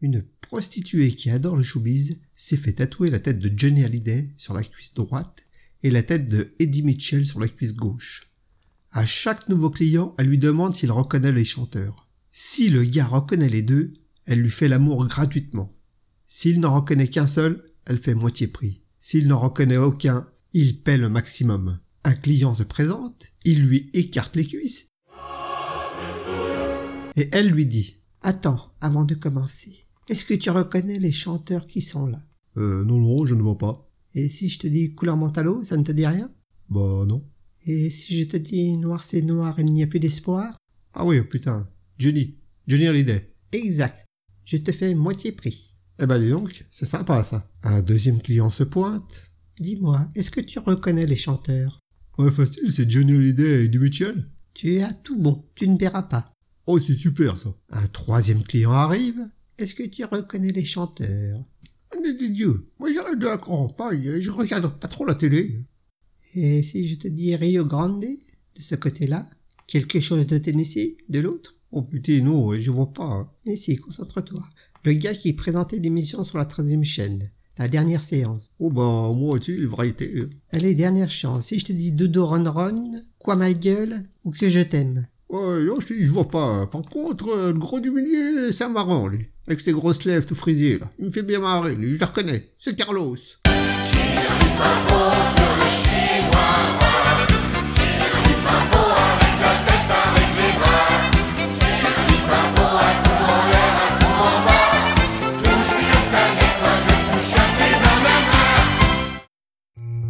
Une prostituée qui adore le showbiz s'est fait tatouer la tête de Johnny Hallyday sur la cuisse droite et la tête de Eddie Mitchell sur la cuisse gauche. À chaque nouveau client, elle lui demande s'il reconnaît les chanteurs. Si le gars reconnaît les deux, elle lui fait l'amour gratuitement. S'il n'en reconnaît qu'un seul, elle fait moitié prix. S'il n'en reconnaît aucun, il paie le maximum. Un client se présente, il lui écarte les cuisses et elle lui dit Attends, avant de commencer, est-ce que tu reconnais les chanteurs qui sont là? Euh, non, non, je ne vois pas. Et si je te dis couleur mentalo, ça ne te dit rien? Bah, non. Et si je te dis noir c'est noir, il n'y a plus d'espoir? Ah oui, putain. Johnny. Johnny Hallyday. Exact. Je te fais moitié prix. Eh ben, dis donc, c'est sympa, ça. Un deuxième client se pointe. Dis-moi, est-ce que tu reconnais les chanteurs? Ouais, facile, c'est Johnny Hallyday et Mitchell. Tu as tout bon, tu ne paieras pas. Oh, c'est super, ça. Un troisième client arrive. Est-ce que tu reconnais les chanteurs? Dieu, moi j'arrive de la campagne, je regarde pas trop la télé. Et si je te dis Rio Grande, de ce côté-là, quelque chose de Tennessee, de l'autre? Oh putain, non, je vois pas. Mais si, concentre-toi. Le gars qui présentait l'émission sur la troisième chaîne, la dernière séance. Oh bah, moi, tu sais, variété. Allez, dernière chance. Si je te dis Dodo Ron Ron, quoi ma gueule, ou que je t'aime? Ouais, non, je, vois pas. Par contre, euh, le gros du milieu, c'est marrant, lui. Avec ses grosses lèvres tout frisées, là. Il me fait bien marrer, lui. Je le reconnais. C'est Carlos.